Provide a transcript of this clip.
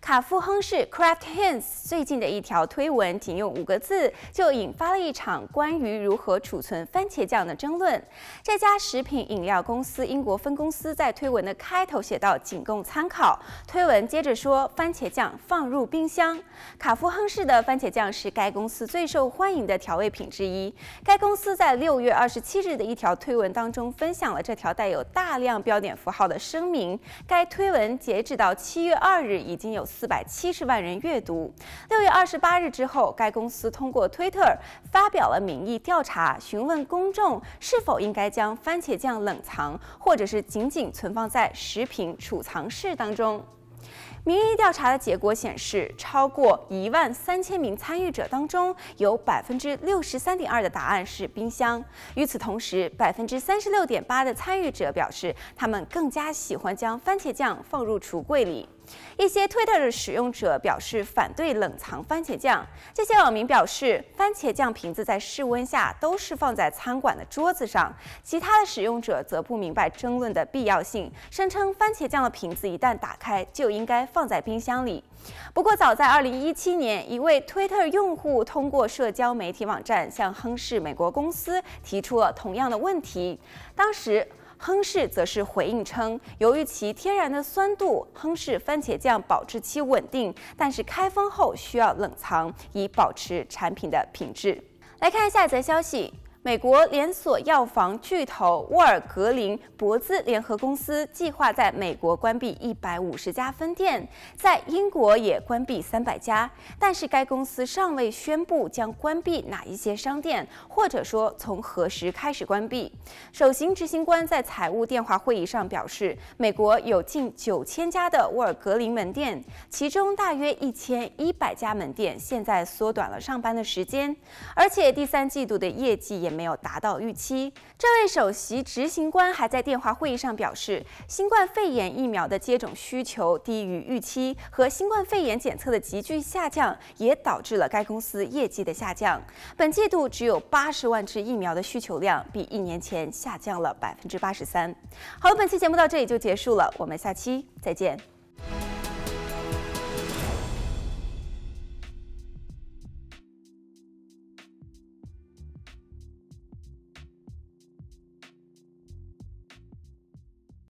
卡夫亨氏 Kraft Heinz 最近的一条推文，仅用五个字就引发了一场关于如何储存番茄酱的争论。这家食品饮料公司英国分公司在推文的开头写道：“仅供参考。”推文接着说：“番茄酱放入冰箱。”卡夫亨氏的番茄酱是该公司最受欢迎的调味品之一。该公司在六月二十七日的一条推文当中分享了这条带有大量标点符号的声明。该推文截止到七月二日已经有四百七十万人阅读。六月二十八日之后，该公司通过推特发表了民意调查，询问公众是否应该将番茄酱冷藏，或者是仅仅存放在食品储藏室当中。民意调查的结果显示，超过一万三千名参与者当中，有百分之六十三点二的答案是冰箱。与此同时，百分之三十六点八的参与者表示，他们更加喜欢将番茄酱放入橱柜里。一些推特的使用者表示反对冷藏番茄酱。这些网民表示，番茄酱瓶子在室温下都是放在餐馆的桌子上。其他的使用者则不明白争论的必要性，声称番茄酱的瓶子一旦打开就应该放在冰箱里。不过，早在2017年，一位推特用户通过社交媒体网站向亨氏美国公司提出了同样的问题。当时，亨氏则是回应称，由于其天然的酸度，亨氏番茄酱保质期稳定，但是开封后需要冷藏，以保持产品的品质。来看下一则消息。美国连锁药房巨头沃尔格林博兹联合公司计划在美国关闭一百五十家分店，在英国也关闭三百家，但是该公司尚未宣布将关闭哪一些商店，或者说从何时开始关闭。首席执行官在财务电话会议上表示，美国有近九千家的沃尔格林门店，其中大约一千一百家门店现在缩短了上班的时间，而且第三季度的业绩也没有达到预期。这位首席执行官还在电话会议上表示，新冠肺炎疫苗的接种需求低于预期，和新冠肺炎检测的急剧下降也导致了该公司业绩的下降。本季度只有八十万支疫苗的需求量，比一年前下降了百分之八十三。好了，本期节目到这里就结束了，我们下期再见。